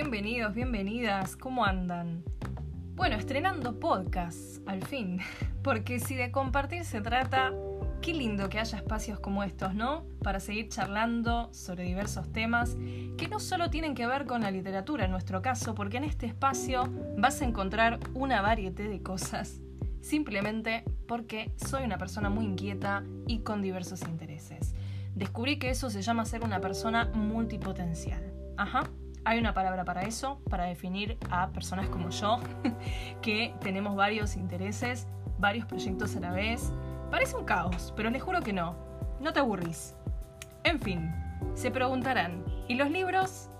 Bienvenidos, bienvenidas, ¿cómo andan? Bueno, estrenando podcast, al fin, porque si de compartir se trata, qué lindo que haya espacios como estos, ¿no? Para seguir charlando sobre diversos temas que no solo tienen que ver con la literatura en nuestro caso, porque en este espacio vas a encontrar una variedad de cosas, simplemente porque soy una persona muy inquieta y con diversos intereses. Descubrí que eso se llama ser una persona multipotencial. Ajá. Hay una palabra para eso, para definir a personas como yo, que tenemos varios intereses, varios proyectos a la vez. Parece un caos, pero les juro que no. No te aburrís. En fin, se preguntarán, ¿y los libros?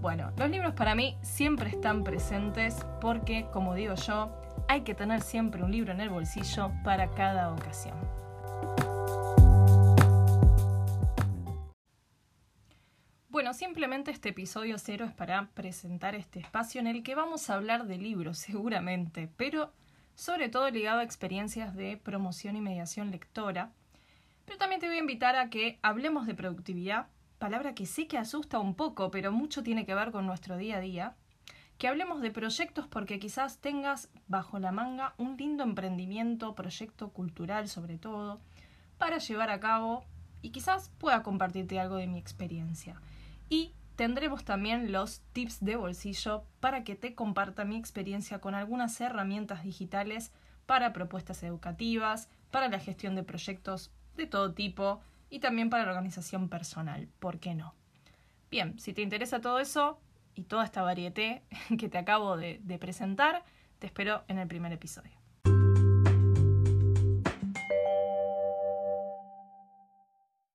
Bueno, los libros para mí siempre están presentes porque, como digo yo, hay que tener siempre un libro en el bolsillo para cada ocasión. Simplemente este episodio cero es para presentar este espacio en el que vamos a hablar de libros, seguramente, pero sobre todo ligado a experiencias de promoción y mediación lectora. Pero también te voy a invitar a que hablemos de productividad, palabra que sé que asusta un poco, pero mucho tiene que ver con nuestro día a día. Que hablemos de proyectos porque quizás tengas bajo la manga un lindo emprendimiento, proyecto cultural sobre todo, para llevar a cabo y quizás pueda compartirte algo de mi experiencia y tendremos también los tips de bolsillo para que te comparta mi experiencia con algunas herramientas digitales para propuestas educativas, para la gestión de proyectos de todo tipo y también para la organización personal, ¿por qué no? Bien, si te interesa todo eso y toda esta variedad que te acabo de, de presentar, te espero en el primer episodio.